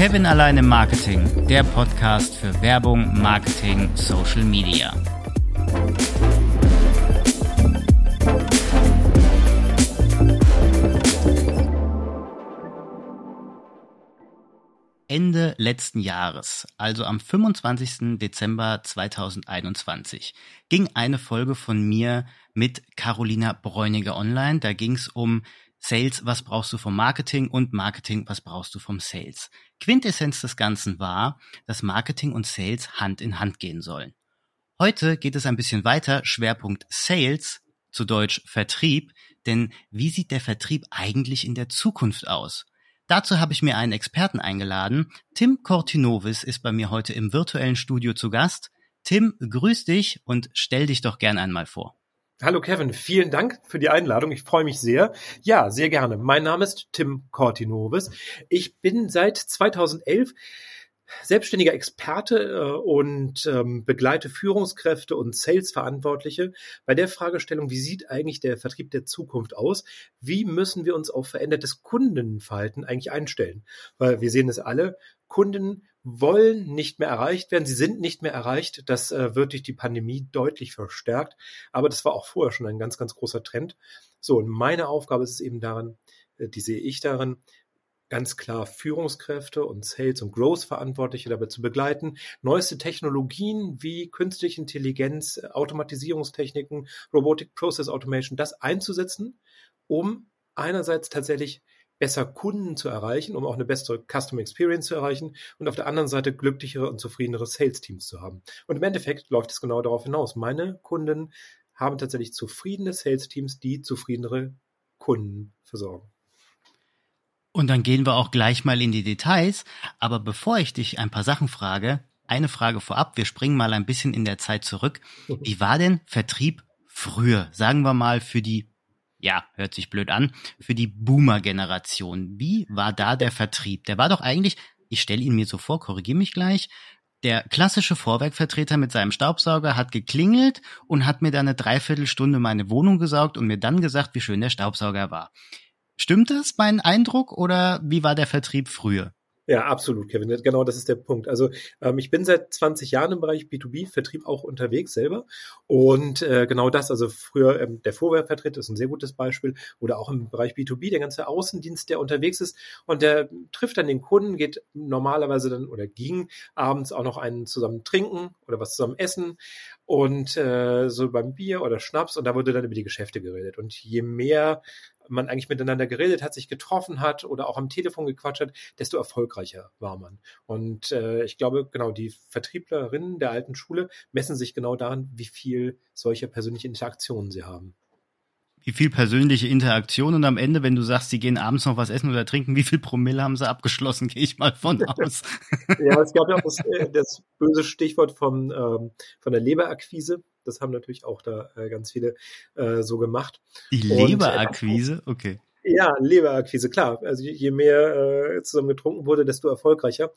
Kevin allein im Marketing, der Podcast für Werbung, Marketing, Social Media. Ende letzten Jahres, also am 25. Dezember 2021, ging eine Folge von mir mit Carolina Bräuniger online. Da ging es um Sales, was brauchst du vom Marketing und Marketing, was brauchst du vom Sales. Quintessenz des Ganzen war, dass Marketing und Sales Hand in Hand gehen sollen. Heute geht es ein bisschen weiter, Schwerpunkt Sales, zu Deutsch Vertrieb, denn wie sieht der Vertrieb eigentlich in der Zukunft aus? Dazu habe ich mir einen Experten eingeladen. Tim Cortinovis ist bei mir heute im virtuellen Studio zu Gast. Tim, grüß dich und stell dich doch gern einmal vor. Hallo Kevin, vielen Dank für die Einladung. Ich freue mich sehr. Ja, sehr gerne. Mein Name ist Tim Cortinovis. Ich bin seit 2011 selbstständiger Experte äh, und ähm, begleite Führungskräfte und Sales-Verantwortliche bei der Fragestellung, wie sieht eigentlich der Vertrieb der Zukunft aus? Wie müssen wir uns auf verändertes Kundenverhalten eigentlich einstellen? Weil wir sehen es alle, Kunden wollen nicht mehr erreicht werden. Sie sind nicht mehr erreicht. Das äh, wird durch die Pandemie deutlich verstärkt. Aber das war auch vorher schon ein ganz, ganz großer Trend. So, und meine Aufgabe ist es eben daran, äh, die sehe ich darin, ganz klar Führungskräfte und Sales- und Growth-Verantwortliche dabei zu begleiten, neueste Technologien wie künstliche Intelligenz, Automatisierungstechniken, Robotic Process Automation, das einzusetzen, um einerseits tatsächlich besser Kunden zu erreichen, um auch eine bessere Customer Experience zu erreichen und auf der anderen Seite glücklichere und zufriedenere Sales-Teams zu haben. Und im Endeffekt läuft es genau darauf hinaus. Meine Kunden haben tatsächlich zufriedene Sales-Teams, die zufriedenere Kunden versorgen. Und dann gehen wir auch gleich mal in die Details. Aber bevor ich dich ein paar Sachen frage, eine Frage vorab. Wir springen mal ein bisschen in der Zeit zurück. Wie war denn Vertrieb früher? Sagen wir mal für die, ja, hört sich blöd an, für die Boomer-Generation. Wie war da der Vertrieb? Der war doch eigentlich, ich stelle ihn mir so vor, korrigiere mich gleich, der klassische Vorwerkvertreter mit seinem Staubsauger hat geklingelt und hat mir dann eine Dreiviertelstunde meine Wohnung gesaugt und mir dann gesagt, wie schön der Staubsauger war. Stimmt das, mein Eindruck, oder wie war der Vertrieb früher? Ja, absolut, Kevin. Genau, das ist der Punkt. Also ähm, ich bin seit 20 Jahren im Bereich B2B-Vertrieb auch unterwegs selber. Und äh, genau das, also früher ähm, der Vorwerkvertreter ist ein sehr gutes Beispiel. Oder auch im Bereich B2B, der ganze Außendienst, der unterwegs ist und der trifft dann den Kunden, geht normalerweise dann oder ging abends auch noch einen zusammen trinken oder was zusammen essen und äh, so beim Bier oder Schnaps und da wurde dann über die Geschäfte geredet. Und je mehr man eigentlich miteinander geredet hat, sich getroffen hat oder auch am Telefon gequatscht hat, desto erfolgreicher war man. Und äh, ich glaube, genau, die Vertrieblerinnen der alten Schule messen sich genau daran, wie viel solcher persönliche Interaktionen sie haben wie viel persönliche Interaktion und am Ende, wenn du sagst, sie gehen abends noch was essen oder trinken, wie viel Promille haben sie abgeschlossen, gehe ich mal von aus. ja, es gab ja auch das, äh, das böse Stichwort vom, ähm, von der Leberakquise. Das haben natürlich auch da äh, ganz viele äh, so gemacht. Die Leberakquise? Okay. Ja, Leberakquise, klar. Also je mehr äh, zusammen getrunken wurde, desto erfolgreicher.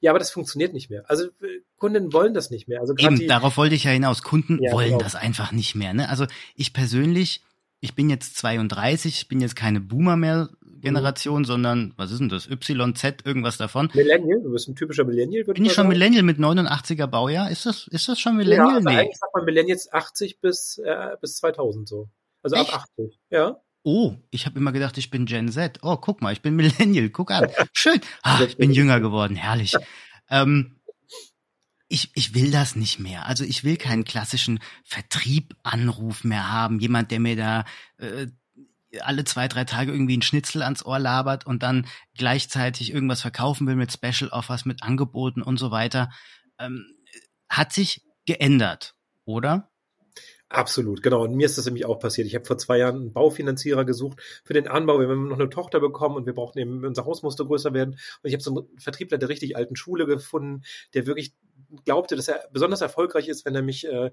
Ja, aber das funktioniert nicht mehr. Also äh, Kunden wollen das nicht mehr. Also Eben, die, darauf wollte ich ja hinaus. Kunden ja, wollen genau. das einfach nicht mehr. Ne? Also ich persönlich, ich bin jetzt 32, ich bin jetzt keine Boomer mehr Generation, mhm. sondern was ist denn das? YZ, irgendwas davon. Millennial, du bist ein typischer Millennial. Bin ich schon sagen. Millennial mit 89er Baujahr? Ist das, ist das schon Millennial? Ja, also nee. eigentlich sagt man Millennials 80 bis, äh, bis 2000 so. Also Echt? ab 80, ja. Oh, ich habe immer gedacht, ich bin Gen Z. Oh, guck mal, ich bin Millennial. Guck an. Schön. Ah, ich bin jünger geworden. Herrlich. Ähm, ich, ich will das nicht mehr. Also ich will keinen klassischen Vertriebanruf mehr haben. Jemand, der mir da äh, alle zwei, drei Tage irgendwie ein Schnitzel ans Ohr labert und dann gleichzeitig irgendwas verkaufen will mit Special Offers, mit Angeboten und so weiter. Ähm, hat sich geändert, oder? Absolut, genau. Und mir ist das nämlich auch passiert. Ich habe vor zwei Jahren einen Baufinanzierer gesucht für den Anbau. Wir haben noch eine Tochter bekommen und wir brauchten eben, unser Haus musste größer werden. Und ich habe so einen Vertriebler der richtig alten Schule gefunden, der wirklich glaubte, dass er besonders erfolgreich ist, wenn er mich äh,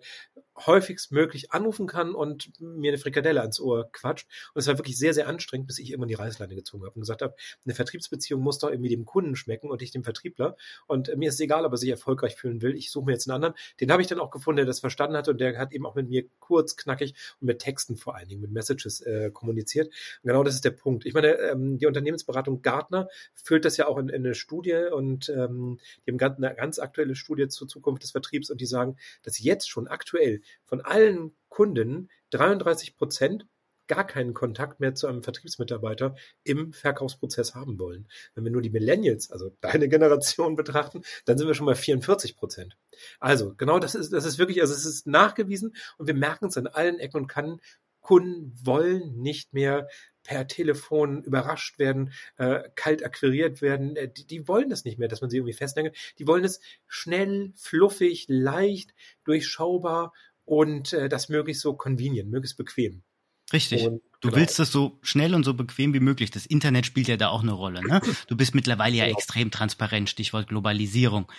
häufigst möglich anrufen kann und mir eine Frikadelle ans Ohr quatscht. Und es war wirklich sehr, sehr anstrengend, bis ich irgendwann die Reißleine gezogen habe und gesagt habe, eine Vertriebsbeziehung muss doch irgendwie dem Kunden schmecken und nicht dem Vertriebler. Und mir ist egal, ob er sich erfolgreich fühlen will. Ich suche mir jetzt einen anderen. Den habe ich dann auch gefunden, der das verstanden hat und der hat eben auch mit mir kurz, knackig und mit Texten vor allen Dingen, mit Messages äh, kommuniziert. Und genau das ist der Punkt. Ich meine, ähm, die Unternehmensberatung Gartner füllt das ja auch in, in eine Studie und ähm, die haben eine ganz aktuelle Studie zur Zukunft des Vertriebs und die sagen, dass jetzt schon aktuell von allen Kunden 33 Prozent gar keinen Kontakt mehr zu einem Vertriebsmitarbeiter im Verkaufsprozess haben wollen. Wenn wir nur die Millennials, also deine Generation betrachten, dann sind wir schon bei 44 Prozent. Also genau das ist, das ist wirklich, also es ist nachgewiesen und wir merken es an allen Ecken und Kanten. Kunden wollen nicht mehr per Telefon überrascht werden, äh, kalt akquiriert werden. Äh, die, die wollen das nicht mehr, dass man sie irgendwie festhängt. Die wollen es schnell, fluffig, leicht, durchschaubar und äh, das möglichst so convenient, möglichst bequem. Richtig. Und, du genau. willst das so schnell und so bequem wie möglich. Das Internet spielt ja da auch eine Rolle. Ne? Du bist mittlerweile ja genau. extrem transparent, Stichwort Globalisierung.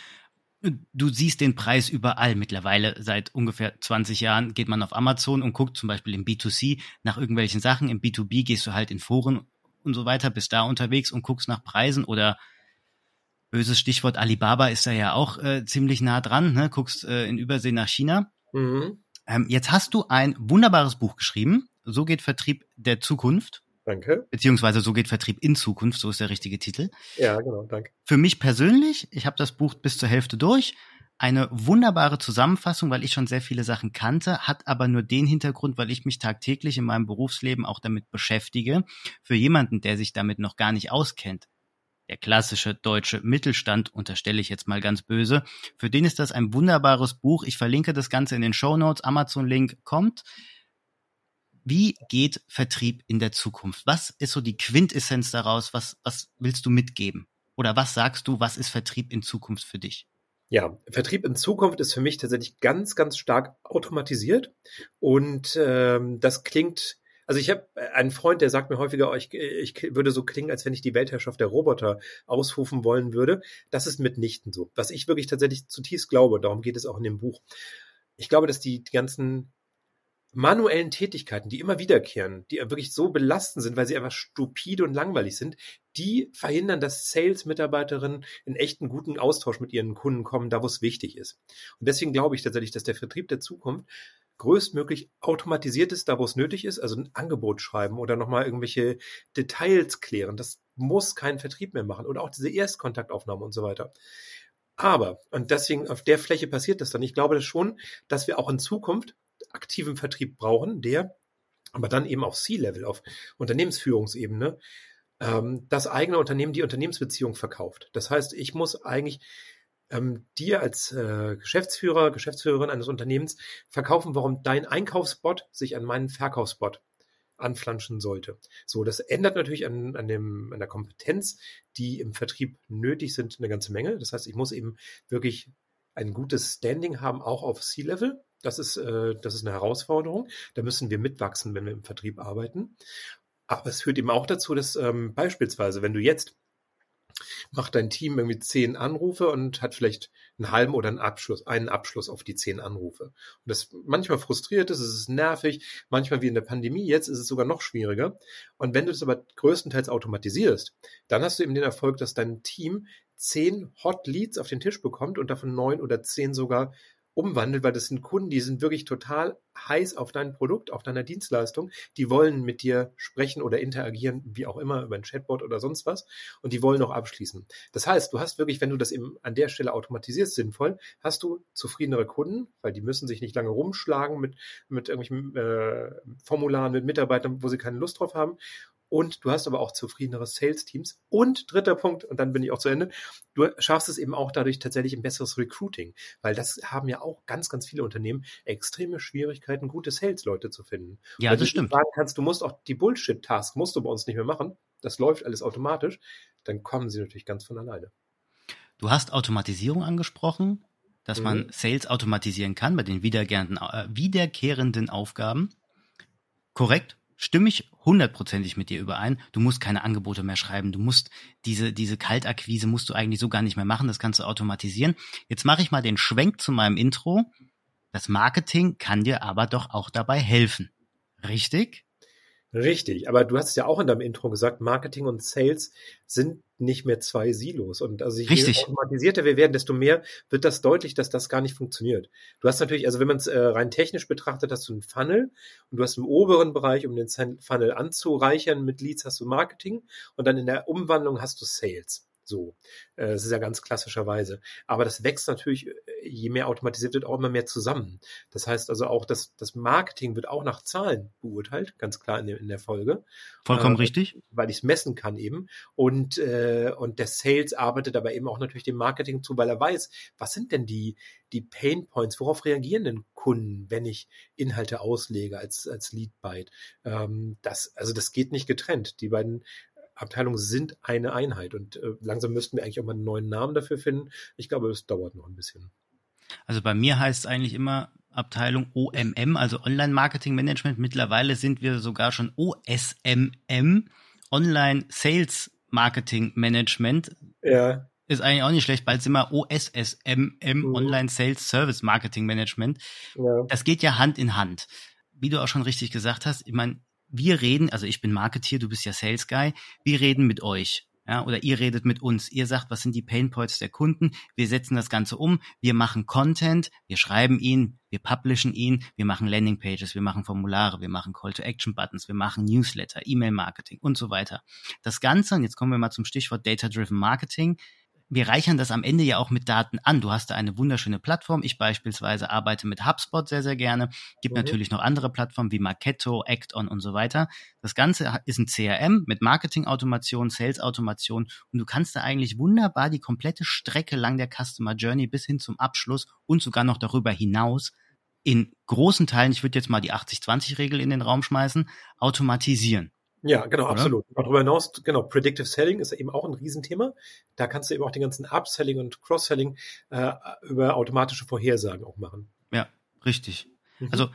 Du siehst den Preis überall. Mittlerweile seit ungefähr 20 Jahren geht man auf Amazon und guckt zum Beispiel im B2C nach irgendwelchen Sachen. Im B2B gehst du halt in Foren und so weiter, bist da unterwegs und guckst nach Preisen oder böses Stichwort Alibaba ist da ja auch äh, ziemlich nah dran, ne? guckst äh, in Übersee nach China. Mhm. Ähm, jetzt hast du ein wunderbares Buch geschrieben. So geht Vertrieb der Zukunft. Danke. Beziehungsweise so geht Vertrieb in Zukunft, so ist der richtige Titel. Ja, genau, danke. Für mich persönlich, ich habe das Buch bis zur Hälfte durch, eine wunderbare Zusammenfassung, weil ich schon sehr viele Sachen kannte, hat aber nur den Hintergrund, weil ich mich tagtäglich in meinem Berufsleben auch damit beschäftige. Für jemanden, der sich damit noch gar nicht auskennt, der klassische deutsche Mittelstand, unterstelle ich jetzt mal ganz böse. Für den ist das ein wunderbares Buch. Ich verlinke das Ganze in den Show Notes. Amazon-Link kommt. Wie geht Vertrieb in der Zukunft? Was ist so die Quintessenz daraus? Was, was willst du mitgeben? Oder was sagst du, was ist Vertrieb in Zukunft für dich? Ja, Vertrieb in Zukunft ist für mich tatsächlich ganz, ganz stark automatisiert. Und ähm, das klingt also ich habe einen Freund, der sagt mir häufiger, oh, ich, ich würde so klingen, als wenn ich die Weltherrschaft der Roboter ausrufen wollen würde. Das ist mitnichten so. Was ich wirklich tatsächlich zutiefst glaube, darum geht es auch in dem Buch. Ich glaube, dass die, die ganzen manuellen Tätigkeiten, die immer wiederkehren, die wirklich so belastend sind, weil sie einfach stupide und langweilig sind, die verhindern, dass Sales-Mitarbeiterinnen in echten guten Austausch mit ihren Kunden kommen, da wo es wichtig ist. Und deswegen glaube ich tatsächlich, dass der Vertrieb der Zukunft größtmöglich automatisiert ist, da wo es nötig ist, also ein Angebot schreiben oder nochmal irgendwelche Details klären. Das muss kein Vertrieb mehr machen oder auch diese Erstkontaktaufnahme und so weiter. Aber, und deswegen auf der Fläche passiert das dann. Ich glaube das schon, dass wir auch in Zukunft aktiven Vertrieb brauchen, der aber dann eben auf C-Level, auf Unternehmensführungsebene, ähm, das eigene Unternehmen die Unternehmensbeziehung verkauft. Das heißt, ich muss eigentlich ähm, dir als äh, Geschäftsführer, Geschäftsführerin eines Unternehmens verkaufen, warum dein Einkaufsbot sich an meinen Verkaufsbot anflanschen sollte. So, das ändert natürlich an, an, dem, an der Kompetenz, die im Vertrieb nötig sind, eine ganze Menge. Das heißt, ich muss eben wirklich ein gutes Standing haben, auch auf C-Level. Das ist, äh, das ist eine Herausforderung. Da müssen wir mitwachsen, wenn wir im Vertrieb arbeiten. Aber es führt eben auch dazu, dass ähm, beispielsweise, wenn du jetzt macht dein Team irgendwie zehn Anrufe und hat vielleicht einen halben oder einen Abschluss, einen Abschluss auf die zehn Anrufe. Und das manchmal frustriert ist, es ist nervig, manchmal wie in der Pandemie, jetzt ist es sogar noch schwieriger. Und wenn du das aber größtenteils automatisierst, dann hast du eben den Erfolg, dass dein Team zehn Hot Leads auf den Tisch bekommt und davon neun oder zehn sogar umwandelt, weil das sind Kunden, die sind wirklich total heiß auf dein Produkt, auf deiner Dienstleistung. Die wollen mit dir sprechen oder interagieren, wie auch immer, über ein Chatbot oder sonst was. Und die wollen auch abschließen. Das heißt, du hast wirklich, wenn du das eben an der Stelle automatisierst, sinnvoll, hast du zufriedenere Kunden, weil die müssen sich nicht lange rumschlagen mit, mit irgendwelchen äh, Formularen, mit Mitarbeitern, wo sie keine Lust drauf haben und du hast aber auch zufriedenere Sales-Teams. Und dritter Punkt, und dann bin ich auch zu Ende, du schaffst es eben auch dadurch tatsächlich ein besseres Recruiting, weil das haben ja auch ganz, ganz viele Unternehmen extreme Schwierigkeiten, gute Sales-Leute zu finden. Ja, das stimmt. Wenn du sagen kannst, du musst auch die Bullshit-Task, musst du bei uns nicht mehr machen, das läuft alles automatisch, dann kommen sie natürlich ganz von alleine. Du hast Automatisierung angesprochen, dass mhm. man Sales automatisieren kann bei den wiederkehrenden, äh, wiederkehrenden Aufgaben. Korrekt, stimme ich hundertprozentig mit dir überein. Du musst keine Angebote mehr schreiben. Du musst diese, diese Kaltakquise musst du eigentlich so gar nicht mehr machen. Das kannst du automatisieren. Jetzt mache ich mal den Schwenk zu meinem Intro. Das Marketing kann dir aber doch auch dabei helfen. Richtig? Richtig, aber du hast ja auch in deinem Intro gesagt, Marketing und Sales sind nicht mehr zwei Silos. Und also je Richtig. automatisierter wir werden, desto mehr wird das deutlich, dass das gar nicht funktioniert. Du hast natürlich, also wenn man es äh, rein technisch betrachtet, hast du einen Funnel und du hast im oberen Bereich, um den Funnel anzureichern mit Leads, hast du Marketing und dann in der Umwandlung hast du Sales. So, äh, das ist ja ganz klassischerweise. Aber das wächst natürlich, äh, je mehr automatisiert wird, auch immer mehr zusammen. Das heißt also auch, dass das Marketing wird auch nach Zahlen beurteilt, ganz klar in der, in der Folge. Vollkommen äh, richtig. Weil ich es messen kann eben. Und, äh, und der Sales arbeitet aber eben auch natürlich dem Marketing zu, weil er weiß, was sind denn die, die Pain Points, worauf reagieren denn Kunden, wenn ich Inhalte auslege als, als Lead Byte? Ähm, das, also das geht nicht getrennt. Die beiden Abteilungen sind eine Einheit und äh, langsam müssten wir eigentlich auch mal einen neuen Namen dafür finden. Ich glaube, es dauert noch ein bisschen. Also bei mir heißt es eigentlich immer Abteilung OMM, also Online Marketing Management. Mittlerweile sind wir sogar schon OSMM, Online Sales Marketing Management. Ja. Ist eigentlich auch nicht schlecht, bald sind wir OSSMM, mhm. Online Sales Service Marketing Management. Ja. Das geht ja Hand in Hand. Wie du auch schon richtig gesagt hast, ich meine, wir reden, also ich bin Marketeer, du bist ja Sales Guy, wir reden mit euch. Ja, oder ihr redet mit uns. Ihr sagt, was sind die Pain Points der Kunden? Wir setzen das Ganze um. Wir machen Content. Wir schreiben ihn. Wir publishen ihn. Wir machen Landing Pages. Wir machen Formulare. Wir machen Call to Action Buttons. Wir machen Newsletter, E-Mail Marketing und so weiter. Das Ganze, und jetzt kommen wir mal zum Stichwort Data Driven Marketing, wir reichern das am Ende ja auch mit Daten an. Du hast da eine wunderschöne Plattform. Ich beispielsweise arbeite mit HubSpot sehr, sehr gerne. Gibt mhm. natürlich noch andere Plattformen wie Marketo, Acton und so weiter. Das Ganze ist ein CRM mit Marketing-Automation, Sales-Automation und du kannst da eigentlich wunderbar die komplette Strecke lang der Customer Journey bis hin zum Abschluss und sogar noch darüber hinaus in großen Teilen, ich würde jetzt mal die 80-20-Regel in den Raum schmeißen, automatisieren. Ja, genau, Oder? absolut. Darüber hinaus, genau, Predictive Selling ist eben auch ein Riesenthema. Da kannst du eben auch den ganzen Upselling und Cross-Selling äh, über automatische Vorhersagen auch machen. Ja, richtig. Mhm. Also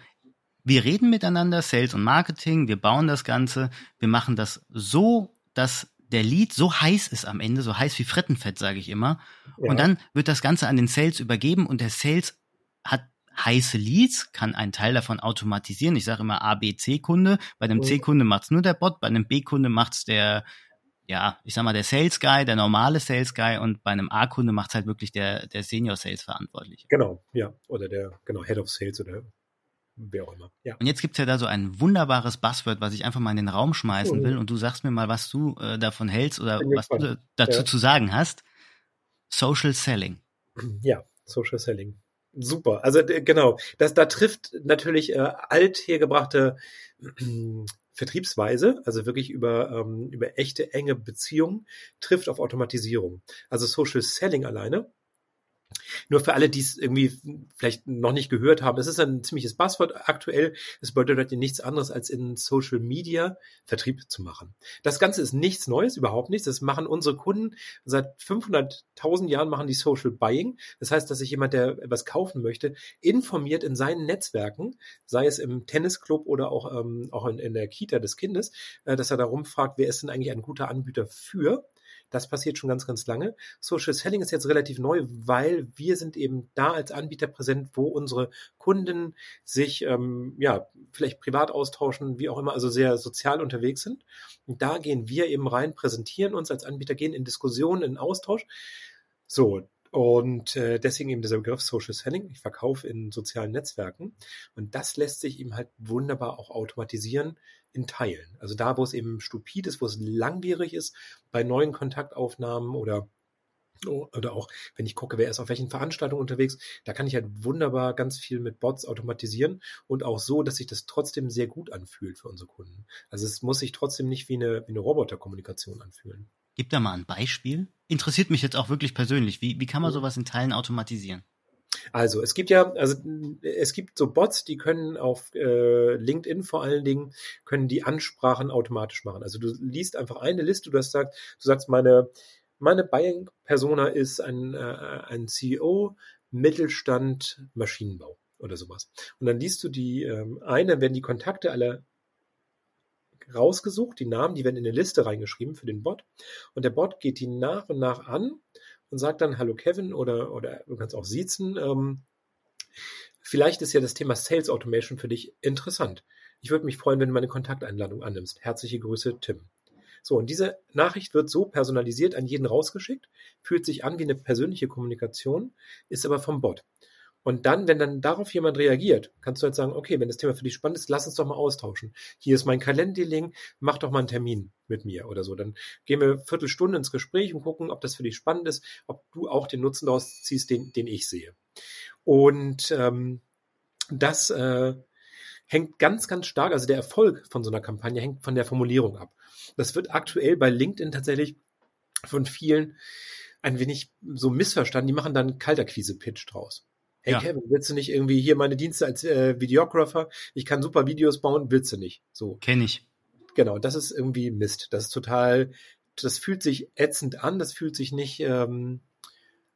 wir reden miteinander, Sales und Marketing, wir bauen das Ganze, wir machen das so, dass der Lead so heiß ist am Ende, so heiß wie Frittenfett, sage ich immer. Ja. Und dann wird das Ganze an den Sales übergeben und der Sales hat heiße Leads, kann einen Teil davon automatisieren. Ich sage immer A, B, C-Kunde. Bei einem C-Kunde macht's nur der Bot, bei einem B-Kunde macht's der, ja, ich sag mal, der Sales Guy, der normale Sales Guy und bei einem A-Kunde macht's halt wirklich der, der Senior Sales Verantwortliche. Genau, ja. Oder der, genau, Head of Sales oder wer auch immer. Ja. Und jetzt gibt's ja da so ein wunderbares Buzzword, was ich einfach mal in den Raum schmeißen mhm. will und du sagst mir mal, was du äh, davon hältst oder was du dazu ja. zu sagen hast. Social Selling. Ja, Social Selling. Super. Also genau, das da trifft natürlich äh, althergebrachte äh, Vertriebsweise, also wirklich über ähm, über echte enge Beziehungen, trifft auf Automatisierung. Also Social Selling alleine nur für alle, die es irgendwie vielleicht noch nicht gehört haben, es ist ein ziemliches Passwort aktuell. Es bedeutet nichts anderes, als in Social Media Vertrieb zu machen. Das Ganze ist nichts Neues, überhaupt nichts. Das machen unsere Kunden seit 500.000 Jahren machen die Social Buying. Das heißt, dass sich jemand, der etwas kaufen möchte, informiert in seinen Netzwerken, sei es im Tennisclub oder auch, ähm, auch in, in der Kita des Kindes, äh, dass er darum fragt, wer ist denn eigentlich ein guter Anbieter für das passiert schon ganz, ganz lange. Social Selling ist jetzt relativ neu, weil wir sind eben da als Anbieter präsent, wo unsere Kunden sich ähm, ja vielleicht privat austauschen, wie auch immer, also sehr sozial unterwegs sind. Und da gehen wir eben rein, präsentieren uns als Anbieter, gehen in Diskussionen, in Austausch. So, und äh, deswegen eben dieser Begriff Social Selling. Ich verkaufe in sozialen Netzwerken. Und das lässt sich eben halt wunderbar auch automatisieren in Teilen. Also da, wo es eben stupid ist, wo es langwierig ist, bei neuen Kontaktaufnahmen oder oder auch, wenn ich gucke, wer ist auf welchen Veranstaltungen unterwegs, da kann ich halt wunderbar ganz viel mit Bots automatisieren und auch so, dass sich das trotzdem sehr gut anfühlt für unsere Kunden. Also es muss sich trotzdem nicht wie eine, wie eine Roboterkommunikation anfühlen. Gib da mal ein Beispiel. Interessiert mich jetzt auch wirklich persönlich. Wie, wie kann man sowas in Teilen automatisieren? Also es gibt ja, also es gibt so Bots, die können auf äh, LinkedIn vor allen Dingen können die Ansprachen automatisch machen. Also du liest einfach eine Liste, du hast gesagt, du sagst meine meine Buying Persona ist ein äh, ein CEO Mittelstand Maschinenbau oder sowas. Und dann liest du die ähm, eine, werden die Kontakte aller rausgesucht, die Namen, die werden in eine Liste reingeschrieben für den Bot. Und der Bot geht die nach und nach an und sagt dann Hallo Kevin oder, oder du kannst auch siezen. Ähm, vielleicht ist ja das Thema Sales Automation für dich interessant. Ich würde mich freuen, wenn du meine Kontakteinladung annimmst. Herzliche Grüße, Tim. So, und diese Nachricht wird so personalisiert an jeden rausgeschickt, fühlt sich an wie eine persönliche Kommunikation, ist aber vom Bot. Und dann, wenn dann darauf jemand reagiert, kannst du halt sagen, okay, wenn das Thema für dich spannend ist, lass uns doch mal austauschen. Hier ist mein Kalenderlink, mach doch mal einen Termin mit mir oder so. Dann gehen wir Viertelstunde ins Gespräch und gucken, ob das für dich spannend ist, ob du auch den Nutzen daraus ziehst, den, den ich sehe. Und ähm, das äh, hängt ganz, ganz stark, also der Erfolg von so einer Kampagne hängt von der Formulierung ab. Das wird aktuell bei LinkedIn tatsächlich von vielen ein wenig so missverstanden. Die machen dann Kalterquise-Pitch draus. Hey ja. Kevin, willst du nicht irgendwie hier meine Dienste als äh, Videographer? Ich kann super Videos bauen, willst du nicht? So. Kenn ich. Genau, das ist irgendwie Mist. Das ist total, das fühlt sich ätzend an, das fühlt sich nicht, ähm,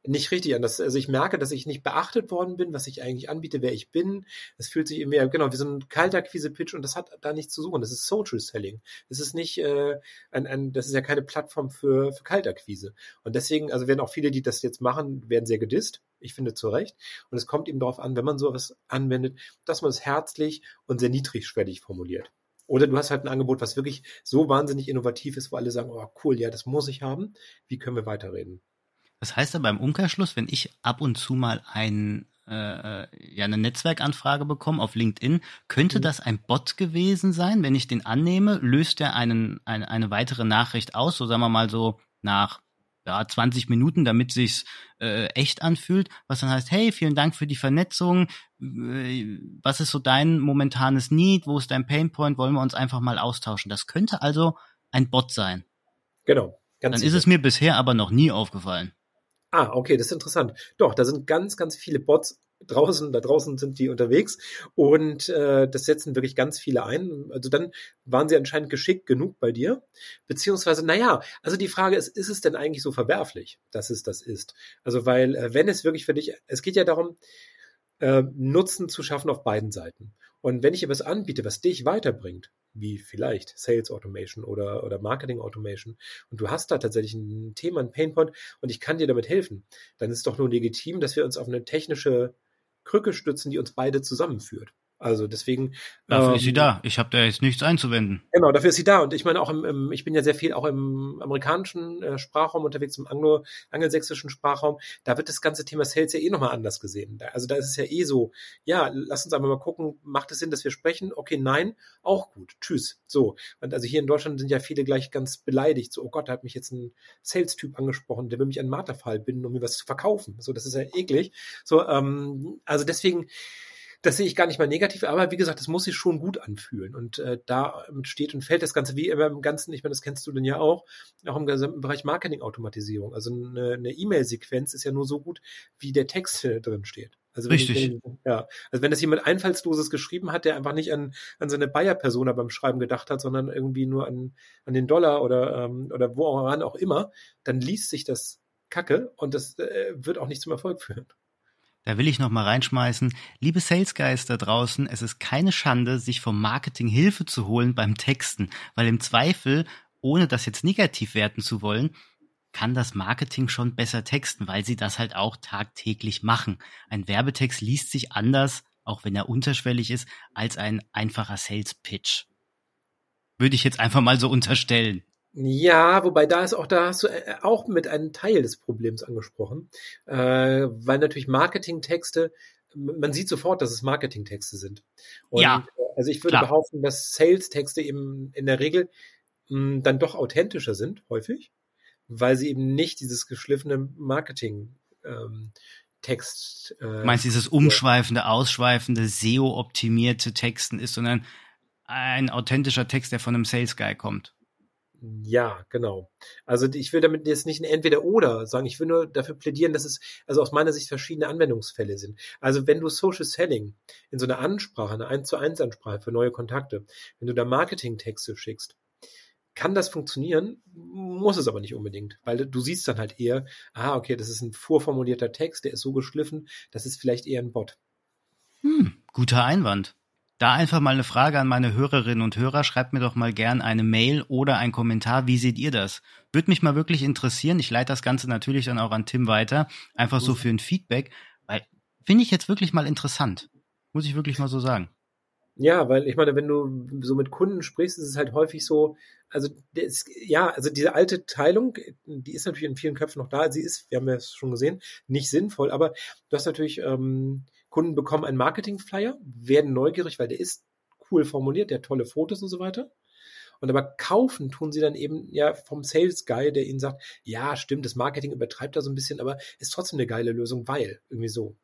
nicht richtig an. Das, also ich merke, dass ich nicht beachtet worden bin, was ich eigentlich anbiete, wer ich bin. Es fühlt sich irgendwie, genau, wie so ein kalter Quise-Pitch und das hat da nichts zu suchen. Das ist Social Selling. Das ist nicht äh, ein, ein, das ist ja keine Plattform für, für Kalterquise. Und deswegen, also werden auch viele, die das jetzt machen, werden sehr gedisst. Ich finde zu Recht. Und es kommt eben darauf an, wenn man sowas anwendet, dass man es herzlich und sehr niedrigschwellig formuliert. Oder du hast halt ein Angebot, was wirklich so wahnsinnig innovativ ist, wo alle sagen, oh cool, ja, das muss ich haben. Wie können wir weiterreden? Das heißt aber im Umkehrschluss, wenn ich ab und zu mal ein, äh, ja, eine Netzwerkanfrage bekomme auf LinkedIn, könnte mhm. das ein Bot gewesen sein? Wenn ich den annehme, löst er einen, eine, eine weitere Nachricht aus, so sagen wir mal so nach ja, 20 Minuten, damit sich's äh, echt anfühlt, was dann heißt, hey, vielen Dank für die Vernetzung, äh, was ist so dein momentanes Need, wo ist dein Painpoint, wollen wir uns einfach mal austauschen. Das könnte also ein Bot sein. Genau. Ganz dann sicher. ist es mir bisher aber noch nie aufgefallen. Ah, okay, das ist interessant. Doch, da sind ganz, ganz viele Bots draußen, da draußen sind die unterwegs und äh, das setzen wirklich ganz viele ein. Also dann waren sie anscheinend geschickt genug bei dir. Beziehungsweise, naja, also die Frage ist, ist es denn eigentlich so verwerflich, dass es das ist? Also weil, äh, wenn es wirklich für dich, es geht ja darum, äh, Nutzen zu schaffen auf beiden Seiten. Und wenn ich etwas anbiete, was dich weiterbringt, wie vielleicht Sales Automation oder, oder Marketing Automation und du hast da tatsächlich ein Thema, ein Painpoint und ich kann dir damit helfen, dann ist doch nur legitim, dass wir uns auf eine technische Krücke stützen, die uns beide zusammenführt. Also deswegen. Dafür ähm, ist sie ähm, da. Ich habe da jetzt nichts einzuwenden. Genau, dafür ist sie da. Und ich meine auch im, im ich bin ja sehr viel auch im amerikanischen äh, Sprachraum unterwegs, im Anglo, angelsächsischen Sprachraum. Da wird das ganze Thema Sales ja eh nochmal anders gesehen. Also da ist es ja eh so, ja, lass uns einfach mal gucken, macht es Sinn, dass wir sprechen? Okay, nein, auch gut. Tschüss. So. Und also hier in Deutschland sind ja viele gleich ganz beleidigt. So, oh Gott, da hat mich jetzt ein Sales-Typ angesprochen, der will mich an Marterfall binden, um mir was zu verkaufen. So, das ist ja eklig. So, ähm, also deswegen, das sehe ich gar nicht mal negativ, aber wie gesagt, das muss sich schon gut anfühlen. Und äh, da steht und fällt das Ganze wie immer im Ganzen, ich meine, das kennst du denn ja auch, auch im gesamten Bereich Marketing-Automatisierung. Also eine E-Mail-Sequenz ist ja nur so gut, wie der Text drin steht. Also Richtig. Ich, ja, also wenn das jemand Einfallsloses geschrieben hat, der einfach nicht an, an seine Bayer-Persona beim Schreiben gedacht hat, sondern irgendwie nur an, an den Dollar oder, ähm, oder woran auch immer, dann liest sich das Kacke und das äh, wird auch nicht zum Erfolg führen. Da will ich noch mal reinschmeißen. Liebe Sales Guys da draußen, es ist keine Schande, sich vom Marketing Hilfe zu holen beim Texten, weil im Zweifel, ohne das jetzt negativ werten zu wollen, kann das Marketing schon besser texten, weil sie das halt auch tagtäglich machen. Ein Werbetext liest sich anders, auch wenn er unterschwellig ist, als ein einfacher Sales Pitch. Würde ich jetzt einfach mal so unterstellen. Ja, wobei da ist auch, da hast du äh, auch mit einem Teil des Problems angesprochen, äh, weil natürlich Marketingtexte, man sieht sofort, dass es Marketingtexte sind. Und ja. Äh, also ich würde klar. behaupten, dass Sales-Texte eben in der Regel mh, dann doch authentischer sind, häufig, weil sie eben nicht dieses geschliffene Marketing ähm, Text. Äh, Meinst du, dieses umschweifende, ausschweifende, SEO-optimierte Texten ist, sondern ein authentischer Text, der von einem Sales Guy kommt? Ja, genau. Also ich will damit jetzt nicht ein Entweder-Oder sagen. Ich will nur dafür plädieren, dass es also aus meiner Sicht verschiedene Anwendungsfälle sind. Also wenn du Social Selling in so einer Ansprache, eine 1 zu 1 Ansprache für neue Kontakte, wenn du da Marketing-Texte schickst, kann das funktionieren, muss es aber nicht unbedingt, weil du siehst dann halt eher, ah, okay, das ist ein vorformulierter Text, der ist so geschliffen, das ist vielleicht eher ein Bot. Hm, guter Einwand. Da einfach mal eine Frage an meine Hörerinnen und Hörer. Schreibt mir doch mal gern eine Mail oder einen Kommentar. Wie seht ihr das? Würde mich mal wirklich interessieren. Ich leite das Ganze natürlich dann auch an Tim weiter. Einfach so für ein Feedback. Weil finde ich jetzt wirklich mal interessant. Muss ich wirklich mal so sagen. Ja, weil ich meine, wenn du so mit Kunden sprichst, ist es halt häufig so, also das, ja, also diese alte Teilung, die ist natürlich in vielen Köpfen noch da. Sie ist, wir haben ja es schon gesehen, nicht sinnvoll, aber du hast natürlich ähm, Kunden bekommen einen Marketing-Flyer, werden neugierig, weil der ist cool formuliert, der hat tolle Fotos und so weiter. Und aber kaufen tun sie dann eben ja vom Sales Guy, der ihnen sagt, ja, stimmt, das Marketing übertreibt da so ein bisschen, aber ist trotzdem eine geile Lösung, weil irgendwie so.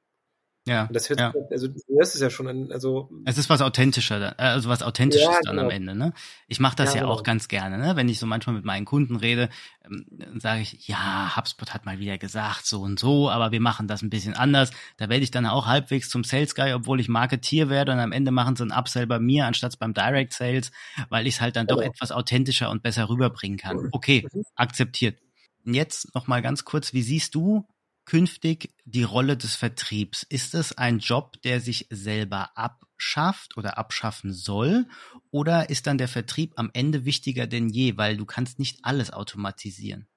Ja. Und das hört ja. sich, also das ist ja schon ein, also es ist was authentischer, äh, also was authentisches Ja, dann genau. am Ende, ne? Ich mache das Ja, ja, genau. auch ganz gerne, ne? Wenn ich so manchmal mit meinen Kunden rede, ähm, dann sage ich, ja, HubSpot hat mal wieder gesagt so und so, aber wir machen das ein bisschen anders. Da werde ich dann auch halbwegs zum Sales Guy, obwohl ich Marketier werde und am Ende machen sie einen Upsell bei mir anstatt beim Direct Sales, weil ich es halt dann doch Genau. etwas authentischer und besser rüberbringen kann. Okay, Mhm. akzeptiert. Und Jetzt noch mal ganz kurz, wie siehst du künftig die Rolle des Vertriebs? Ist es ein Job, der sich selber abschafft oder abschaffen soll? Oder ist dann der Vertrieb am Ende wichtiger denn je, weil du kannst nicht alles automatisieren?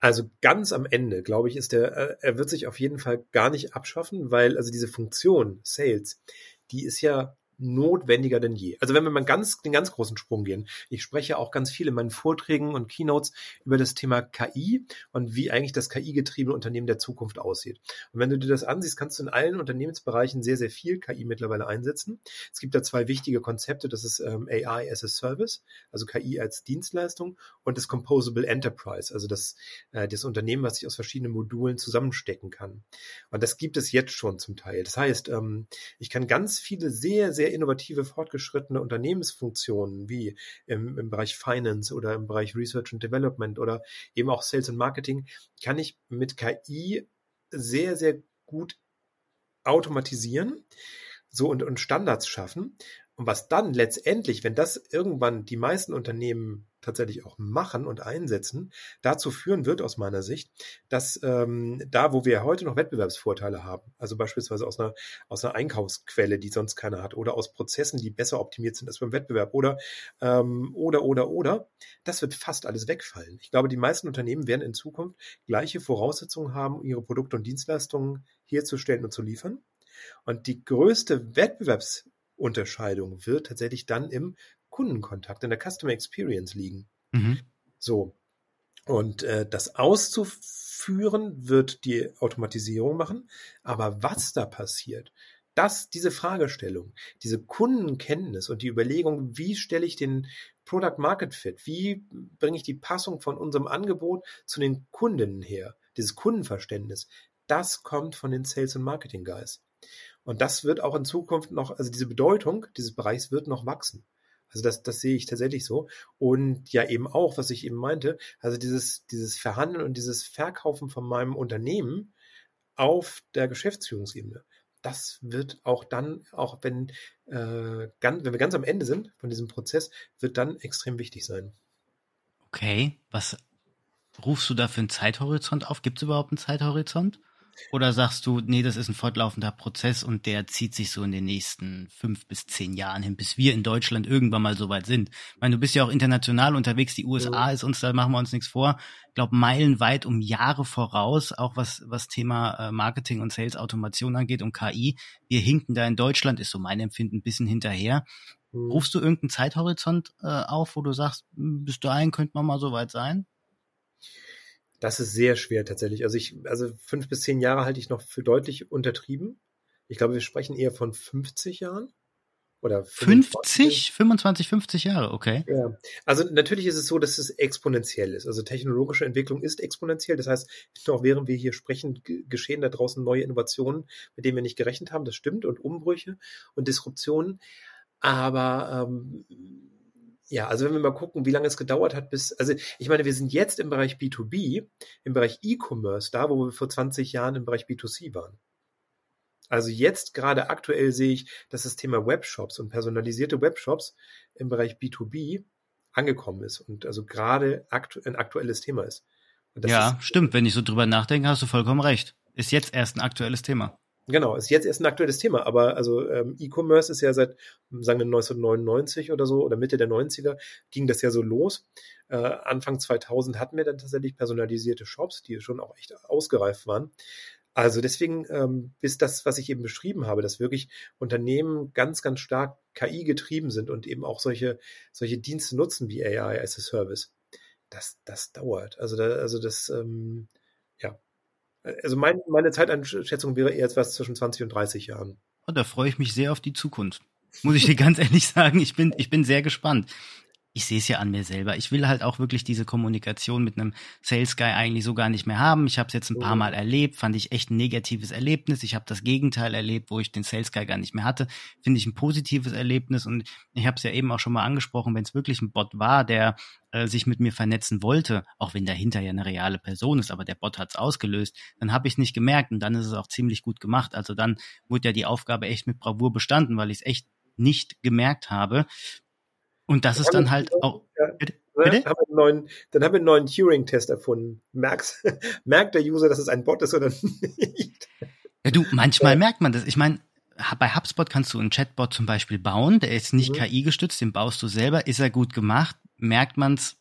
Also ganz am Ende, glaube ich, ist der, äh, er wird sich auf jeden Fall gar nicht abschaffen, weil also diese Funktion Sales, die ist ja notwendiger denn je. Also wenn wir mal ganz, den ganz großen Sprung gehen. Ich spreche auch ganz viel in meinen Vorträgen und Keynotes über das Thema KI und wie eigentlich das KI-getriebene Unternehmen der Zukunft aussieht. Und wenn du dir das ansiehst, kannst du in allen Unternehmensbereichen sehr, sehr viel KI mittlerweile einsetzen. Es gibt da zwei wichtige Konzepte. Das ist ähm, AI as a Service, also KI als Dienstleistung und das Composable Enterprise, also das, äh, das Unternehmen, was sich aus verschiedenen Modulen zusammenstecken kann. Und das gibt es jetzt schon zum Teil. Das heißt, ähm, ich kann ganz viele sehr, sehr innovative, fortgeschrittene Unternehmensfunktionen wie im, im Bereich Finance oder im Bereich Research and Development oder eben auch Sales and Marketing, kann ich mit KI sehr, sehr gut automatisieren so und, und Standards schaffen. Und was dann letztendlich, wenn das irgendwann die meisten Unternehmen tatsächlich auch machen und einsetzen, dazu führen wird aus meiner Sicht, dass ähm, da, wo wir heute noch Wettbewerbsvorteile haben, also beispielsweise aus einer, aus einer Einkaufsquelle, die sonst keiner hat, oder aus Prozessen, die besser optimiert sind als beim Wettbewerb, oder, ähm, oder, oder, oder, das wird fast alles wegfallen. Ich glaube, die meisten Unternehmen werden in Zukunft gleiche Voraussetzungen haben, ihre Produkte und Dienstleistungen herzustellen und zu liefern. Und die größte Wettbewerbsunterscheidung wird tatsächlich dann im Kundenkontakt, in der Customer Experience liegen. Mhm. So. Und äh, das auszuführen wird die Automatisierung machen. Aber was da passiert, das, diese Fragestellung, diese Kundenkenntnis und die Überlegung, wie stelle ich den Product Market Fit, wie bringe ich die Passung von unserem Angebot zu den Kundinnen her, dieses Kundenverständnis, das kommt von den Sales und Marketing Guys. Und das wird auch in Zukunft noch, also diese Bedeutung dieses Bereichs wird noch wachsen. Also das, das sehe ich tatsächlich so. Und ja eben auch, was ich eben meinte, also dieses, dieses Verhandeln und dieses Verkaufen von meinem Unternehmen auf der Geschäftsführungsebene. Das wird auch dann, auch wenn, äh, ganz, wenn wir ganz am Ende sind von diesem Prozess, wird dann extrem wichtig sein. Okay, was rufst du da für einen Zeithorizont auf? Gibt es überhaupt einen Zeithorizont? Oder sagst du, nee, das ist ein fortlaufender Prozess und der zieht sich so in den nächsten fünf bis zehn Jahren hin, bis wir in Deutschland irgendwann mal so weit sind? Ich meine, du bist ja auch international unterwegs, die USA ist uns, da machen wir uns nichts vor, ich glaube, meilenweit um Jahre voraus, auch was, was Thema äh, Marketing und Sales Automation angeht und KI. Wir hinken da in Deutschland, ist so mein Empfinden, ein bisschen hinterher. Hm. Rufst du irgendeinen Zeithorizont äh, auf, wo du sagst, hm, bis dahin könnte man mal so weit sein? Das ist sehr schwer tatsächlich. Also ich, also fünf bis zehn Jahre halte ich noch für deutlich untertrieben. Ich glaube, wir sprechen eher von 50 Jahren. Oder 50, 25, 50 Jahre, okay. Ja, also natürlich ist es so, dass es exponentiell ist. Also technologische Entwicklung ist exponentiell. Das heißt, auch während wir hier sprechen, geschehen da draußen neue Innovationen, mit denen wir nicht gerechnet haben. Das stimmt und Umbrüche und Disruptionen. Aber ähm, ja, also wenn wir mal gucken, wie lange es gedauert hat, bis, also ich meine, wir sind jetzt im Bereich B2B, im Bereich E-Commerce, da, wo wir vor 20 Jahren im Bereich B2C waren. Also jetzt gerade aktuell sehe ich, dass das Thema Webshops und personalisierte Webshops im Bereich B2B angekommen ist und also gerade aktu ein aktuelles Thema ist. ja, ist, stimmt. Wenn ich so drüber nachdenke, hast du vollkommen recht. Ist jetzt erst ein aktuelles Thema. Genau, ist jetzt erst ein aktuelles Thema, aber also ähm, E-Commerce ist ja seit, sagen wir 1999 oder so oder Mitte der 90er ging das ja so los. Äh, Anfang 2000 hatten wir dann tatsächlich personalisierte Shops, die schon auch echt ausgereift waren. Also deswegen ähm, ist das, was ich eben beschrieben habe, dass wirklich Unternehmen ganz, ganz stark KI getrieben sind und eben auch solche, solche Dienste nutzen wie AI as a Service. Das, das dauert. Also, da, also das, ähm. Also mein, meine Zeiteinschätzung wäre eher etwas zwischen 20 und 30 Jahren. Oh, da freue ich mich sehr auf die Zukunft. Muss ich dir ganz ehrlich sagen, ich bin, ich bin sehr gespannt ich sehe es ja an mir selber. Ich will halt auch wirklich diese Kommunikation mit einem Sales Guy eigentlich so gar nicht mehr haben. Ich habe es jetzt ein paar mhm. Mal erlebt, fand ich echt ein negatives Erlebnis. Ich habe das Gegenteil erlebt, wo ich den Sales Guy gar nicht mehr hatte. Finde ich ein positives Erlebnis und ich habe es ja eben auch schon mal angesprochen, wenn es wirklich ein Bot war, der äh, sich mit mir vernetzen wollte, auch wenn dahinter ja eine reale Person ist, aber der Bot hat es ausgelöst, dann habe ich nicht gemerkt und dann ist es auch ziemlich gut gemacht. Also dann wurde ja die Aufgabe echt mit Bravour bestanden, weil ich es echt nicht gemerkt habe. Und das ist dann halt auch. Bitte? Neuen, dann haben wir einen neuen Turing-Test erfunden. Merkst, merkt der User, dass es ein Bot ist oder nicht? Ja, du, manchmal ja. merkt man das. Ich meine, bei HubSpot kannst du einen Chatbot zum Beispiel bauen, der ist nicht mhm. KI gestützt, den baust du selber, ist er gut gemacht, merkt man's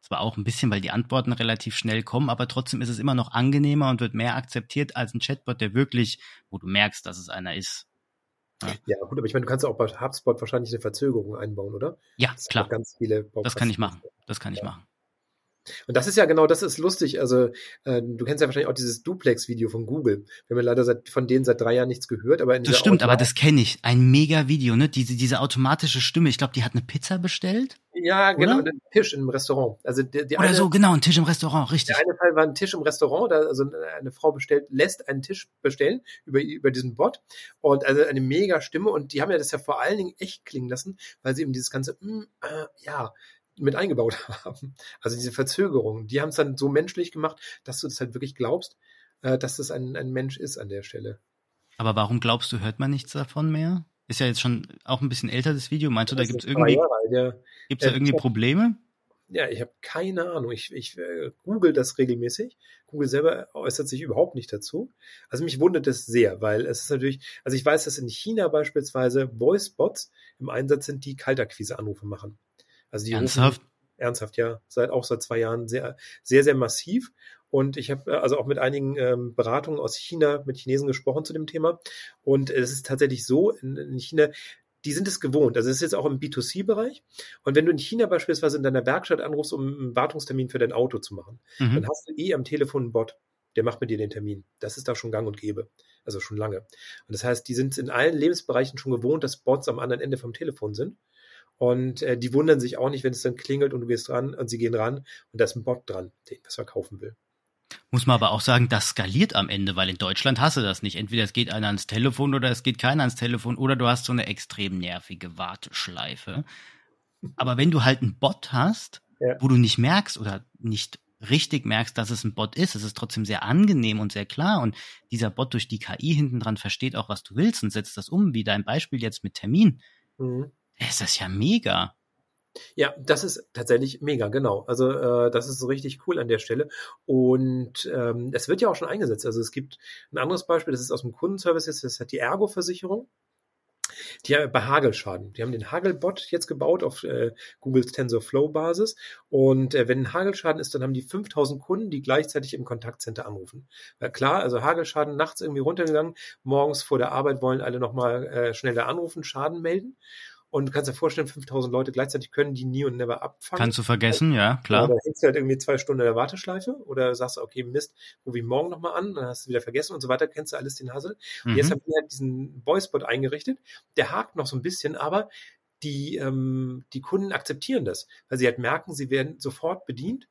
zwar auch ein bisschen, weil die Antworten relativ schnell kommen, aber trotzdem ist es immer noch angenehmer und wird mehr akzeptiert als ein Chatbot, der wirklich, wo du merkst, dass es einer ist. Ja. gut, aber ich meine, du kannst auch bei HubSpot wahrscheinlich eine Verzögerung einbauen, oder? Ja, das klar. Ganz viele das kann ich machen. Das kann ich machen. Und das ist ja genau, das ist lustig. Also äh, du kennst ja wahrscheinlich auch dieses Duplex-Video von Google. Wir haben ja leider seit, von denen seit drei Jahren nichts gehört, aber in Das stimmt, aber das kenne ich. Ein mega Video, ne? Diese, diese automatische Stimme. Ich glaube, die hat eine Pizza bestellt. Ja, genau, einen Tisch im Restaurant. Also die, die Oder eine, so, genau, ein Tisch im Restaurant, richtig. Der eine Fall war ein Tisch im Restaurant, da also eine Frau bestellt, lässt einen Tisch bestellen über, über diesen Bot und also eine mega Stimme und die haben ja das ja vor allen Dingen echt klingen lassen, weil sie eben dieses ganze, mm, äh, ja, mit eingebaut haben. Also diese Verzögerung, die haben es dann so menschlich gemacht, dass du das halt wirklich glaubst, äh, dass das ein, ein Mensch ist an der Stelle. Aber warum glaubst du, hört man nichts davon mehr? Ist ja jetzt schon auch ein bisschen älter, das Video. Meinst du, da gibt es irgendwie, ja, gibt's da irgendwie Probleme? Ja, ich habe keine Ahnung. Ich, ich äh, google das regelmäßig. Google selber äußert sich überhaupt nicht dazu. Also mich wundert es sehr, weil es ist natürlich, also ich weiß, dass in China beispielsweise Voice-Bots im Einsatz sind, die Kaltakquise-Anrufe machen. Also die ernsthaft? Rufen, ernsthaft, ja. Seit auch seit zwei Jahren sehr, sehr, sehr massiv. Und ich habe äh, also auch mit einigen ähm, Beratungen aus China, mit Chinesen gesprochen zu dem Thema. Und es ist tatsächlich so, in, in China, die sind es gewohnt. Also es ist jetzt auch im B2C-Bereich. Und wenn du in China beispielsweise in deiner Werkstatt anrufst, um einen Wartungstermin für dein Auto zu machen, mhm. dann hast du eh am Telefon einen Bot. Der macht mit dir den Termin. Das ist da schon gang und gäbe. Also schon lange. Und das heißt, die sind in allen Lebensbereichen schon gewohnt, dass Bots am anderen Ende vom Telefon sind. Und äh, die wundern sich auch nicht, wenn es dann klingelt und du gehst ran und sie gehen ran und da ist ein Bot dran, den was verkaufen will. Muss man aber auch sagen, das skaliert am Ende, weil in Deutschland hast du das nicht. Entweder es geht einer ans Telefon oder es geht keiner ans Telefon oder du hast so eine extrem nervige Warteschleife. Aber wenn du halt einen Bot hast, ja. wo du nicht merkst oder nicht richtig merkst, dass es ein Bot ist, es ist trotzdem sehr angenehm und sehr klar und dieser Bot durch die KI hinten dran versteht auch, was du willst und setzt das um, wie dein Beispiel jetzt mit Termin. Mhm ist das ja mega. Ja, das ist tatsächlich mega, genau. Also äh, das ist so richtig cool an der Stelle. Und ähm, es wird ja auch schon eingesetzt. Also es gibt ein anderes Beispiel, das ist aus dem Kundenservice jetzt, das hat die Ergo-Versicherung. Die haben bei Hagelschaden. Die haben den Hagelbot jetzt gebaut auf äh, Googles TensorFlow-Basis. Und äh, wenn ein Hagelschaden ist, dann haben die 5000 Kunden, die gleichzeitig im Kontaktcenter anrufen. Weil klar, also Hagelschaden nachts irgendwie runtergegangen, morgens vor der Arbeit wollen alle nochmal äh, schneller anrufen, Schaden melden. Und du kannst dir vorstellen, 5000 Leute gleichzeitig können die nie und never abfangen. Kannst du vergessen, ja, klar. Oder hängst du halt irgendwie zwei Stunden in der Warteschleife oder sagst, okay, Mist, rufe ich morgen nochmal an, dann hast du wieder vergessen und so weiter, kennst du alles den Hassel. Mhm. Und jetzt haben wir halt diesen Voicebot eingerichtet, der hakt noch so ein bisschen, aber die, ähm, die Kunden akzeptieren das, weil sie halt merken, sie werden sofort bedient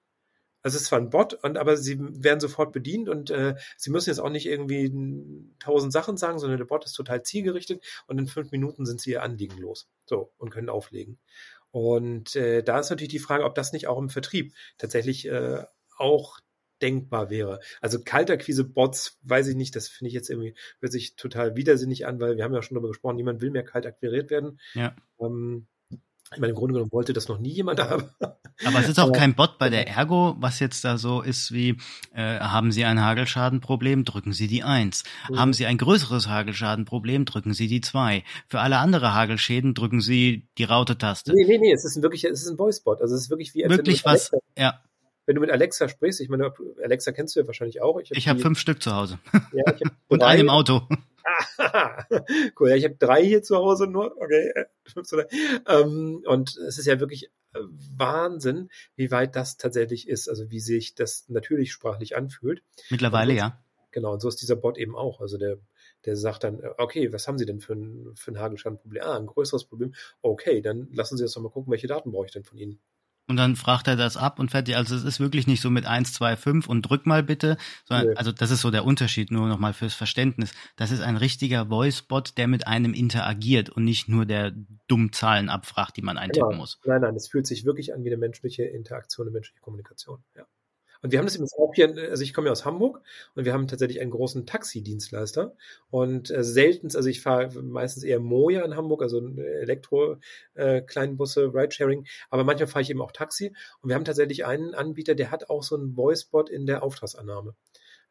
also es ist zwar ein Bot, und, aber sie werden sofort bedient und äh, sie müssen jetzt auch nicht irgendwie tausend Sachen sagen, sondern der Bot ist total zielgerichtet und in fünf Minuten sind sie ihr Anliegen los. So, und können auflegen. Und äh, da ist natürlich die Frage, ob das nicht auch im Vertrieb tatsächlich äh, auch denkbar wäre. Also Kaltakquise-Bots, weiß ich nicht, das finde ich jetzt irgendwie, hört sich total widersinnig an, weil wir haben ja schon darüber gesprochen, niemand will mehr kalt akquiriert werden. Ja. Ähm, ich meine, im Grunde genommen wollte das noch nie jemand haben. Aber es ist auch kein Bot bei der Ergo, was jetzt da so ist wie, äh, haben Sie ein Hagelschadenproblem, drücken Sie die eins. Mhm. Haben Sie ein größeres Hagelschadenproblem, drücken Sie die zwei. Für alle andere Hagelschäden drücken Sie die Raute-Taste. Nee, nee, nee, es ist ein wirklich, es ist ein Voice-Bot. Also es ist wirklich wie als Wirklich was, ja. wenn du mit Alexa sprichst, ich meine, Alexa kennst du ja wahrscheinlich auch. Ich habe hab fünf Stück zu Hause. Ja, ich hab Und einen im Auto. cool, ja, ich habe drei hier zu Hause nur. Okay, ähm, und es ist ja wirklich äh, Wahnsinn, wie weit das tatsächlich ist, also wie sich das natürlich sprachlich anfühlt. Mittlerweile, und, ja. Genau, und so ist dieser Bot eben auch. Also der, der sagt dann, äh, okay, was haben Sie denn für ein, für ein Hagenschand-Problem? Ah, ein größeres Problem. Okay, dann lassen Sie uns doch mal gucken, welche Daten brauche ich denn von Ihnen? Und dann fragt er das ab und fertig. Also es ist wirklich nicht so mit eins, zwei, fünf und drück mal bitte, sondern nee. also das ist so der Unterschied, nur nochmal fürs Verständnis. Das ist ein richtiger Voice-Bot, der mit einem interagiert und nicht nur der dumm Zahlen abfragt, die man eintippen genau. muss. Nein, nein, es fühlt sich wirklich an wie eine menschliche Interaktion, eine menschliche Kommunikation. Ja. Und wir haben das übrigens auch hier, also ich komme ja aus Hamburg und wir haben tatsächlich einen großen Taxidienstleister. Und äh, selten, also ich fahre meistens eher Moja in Hamburg, also Elektro-Kleinbusse, äh, Ridesharing, aber manchmal fahre ich eben auch Taxi. Und wir haben tatsächlich einen Anbieter, der hat auch so einen Voicebot in der Auftragsannahme.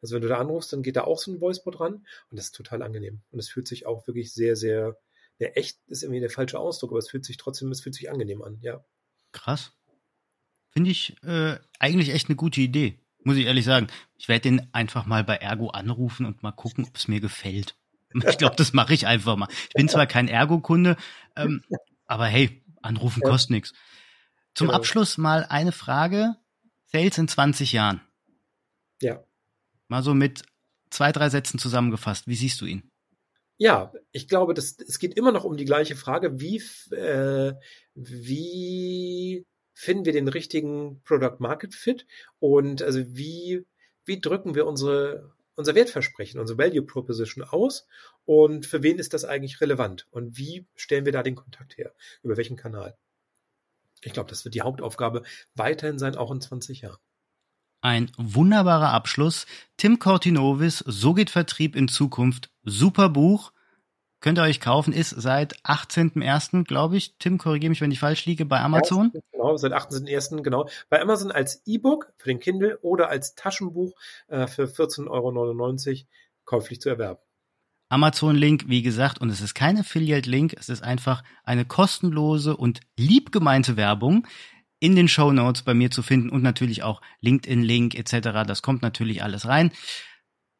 Also wenn du da anrufst, dann geht da auch so ein Voicebot ran und das ist total angenehm. Und es fühlt sich auch wirklich sehr, sehr, der echt ist irgendwie der falsche Ausdruck, aber es fühlt sich trotzdem, es fühlt sich angenehm an, ja. Krass. Finde ich äh, eigentlich echt eine gute Idee, muss ich ehrlich sagen. Ich werde den einfach mal bei Ergo anrufen und mal gucken, ob es mir gefällt. Ich glaube, das mache ich einfach mal. Ich bin zwar kein Ergo-Kunde, ähm, aber hey, anrufen ja. kostet nichts. Zum genau. Abschluss mal eine Frage. Sales in 20 Jahren. Ja. Mal so mit zwei, drei Sätzen zusammengefasst. Wie siehst du ihn? Ja, ich glaube, das, es geht immer noch um die gleiche Frage. Wie, äh, wie finden wir den richtigen Product Market Fit und also wie, wie drücken wir unsere, unser Wertversprechen, unsere Value Proposition aus und für wen ist das eigentlich relevant und wie stellen wir da den Kontakt her? Über welchen Kanal? Ich glaube, das wird die Hauptaufgabe weiterhin sein, auch in 20 Jahren. Ein wunderbarer Abschluss. Tim Cortinovis, So geht Vertrieb in Zukunft. Super Buch. Könnt ihr euch kaufen, ist seit 18.01., glaube ich. Tim, korrigiere mich, wenn ich falsch liege, bei Amazon. Ja, genau, seit 18.01., genau. Bei Amazon als E-Book für den Kindle oder als Taschenbuch äh, für 14,99 Euro käuflich zu erwerben. Amazon-Link, wie gesagt, und es ist kein Affiliate-Link, es ist einfach eine kostenlose und liebgemeinte Werbung in den Show Notes bei mir zu finden und natürlich auch LinkedIn-Link etc. Das kommt natürlich alles rein.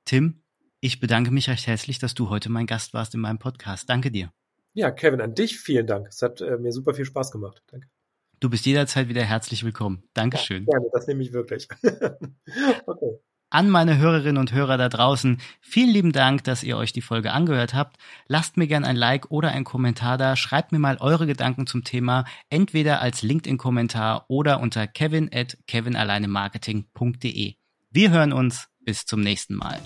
Tim, ich bedanke mich recht herzlich, dass du heute mein Gast warst in meinem Podcast. Danke dir. Ja, Kevin, an dich vielen Dank. Es hat äh, mir super viel Spaß gemacht. Danke. Du bist jederzeit wieder herzlich willkommen. Dankeschön. Ja, gerne, das nehme ich wirklich. okay. An meine Hörerinnen und Hörer da draußen, vielen lieben Dank, dass ihr euch die Folge angehört habt. Lasst mir gern ein Like oder ein Kommentar da. Schreibt mir mal eure Gedanken zum Thema, entweder als LinkedIn-Kommentar oder unter kevin at kevinalleinemarketing.de. Wir hören uns. Bis zum nächsten Mal.